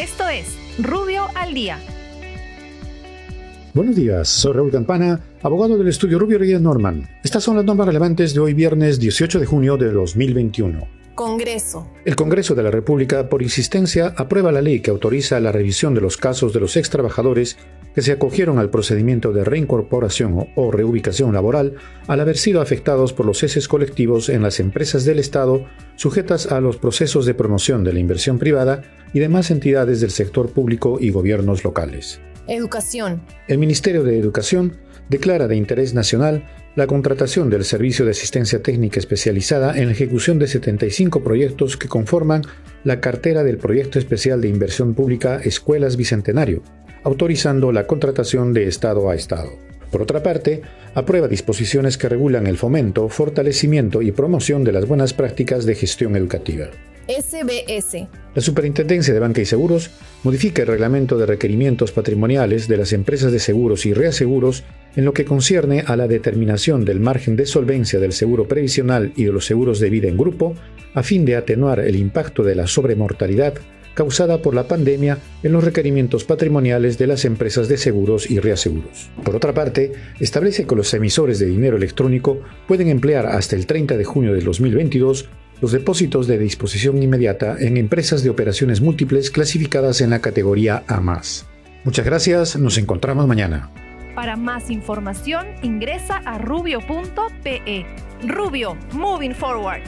Esto es Rubio al Día. Buenos días, soy Raúl Campana, abogado del estudio Rubio Reyes Norman. Estas son las normas relevantes de hoy viernes 18 de junio de 2021. Congreso. El Congreso de la República, por insistencia, aprueba la ley que autoriza la revisión de los casos de los ex trabajadores que se acogieron al procedimiento de reincorporación o reubicación laboral al haber sido afectados por los ceses colectivos en las empresas del Estado sujetas a los procesos de promoción de la inversión privada y demás entidades del sector público y gobiernos locales. Educación. El Ministerio de Educación declara de interés nacional la contratación del Servicio de Asistencia Técnica Especializada en la ejecución de 75 proyectos que conforman la cartera del Proyecto Especial de Inversión Pública Escuelas Bicentenario, autorizando la contratación de Estado a Estado. Por otra parte, aprueba disposiciones que regulan el fomento, fortalecimiento y promoción de las buenas prácticas de gestión educativa. SBS. La Superintendencia de Banca y Seguros modifica el reglamento de requerimientos patrimoniales de las empresas de seguros y reaseguros en lo que concierne a la determinación del margen de solvencia del seguro previsional y de los seguros de vida en grupo, a fin de atenuar el impacto de la sobremortalidad causada por la pandemia en los requerimientos patrimoniales de las empresas de seguros y reaseguros. Por otra parte, establece que los emisores de dinero electrónico pueden emplear hasta el 30 de junio de 2022 los depósitos de disposición inmediata en empresas de operaciones múltiples clasificadas en la categoría A. Muchas gracias, nos encontramos mañana. Para más información ingresa a rubio.pe. Rubio, moving forward.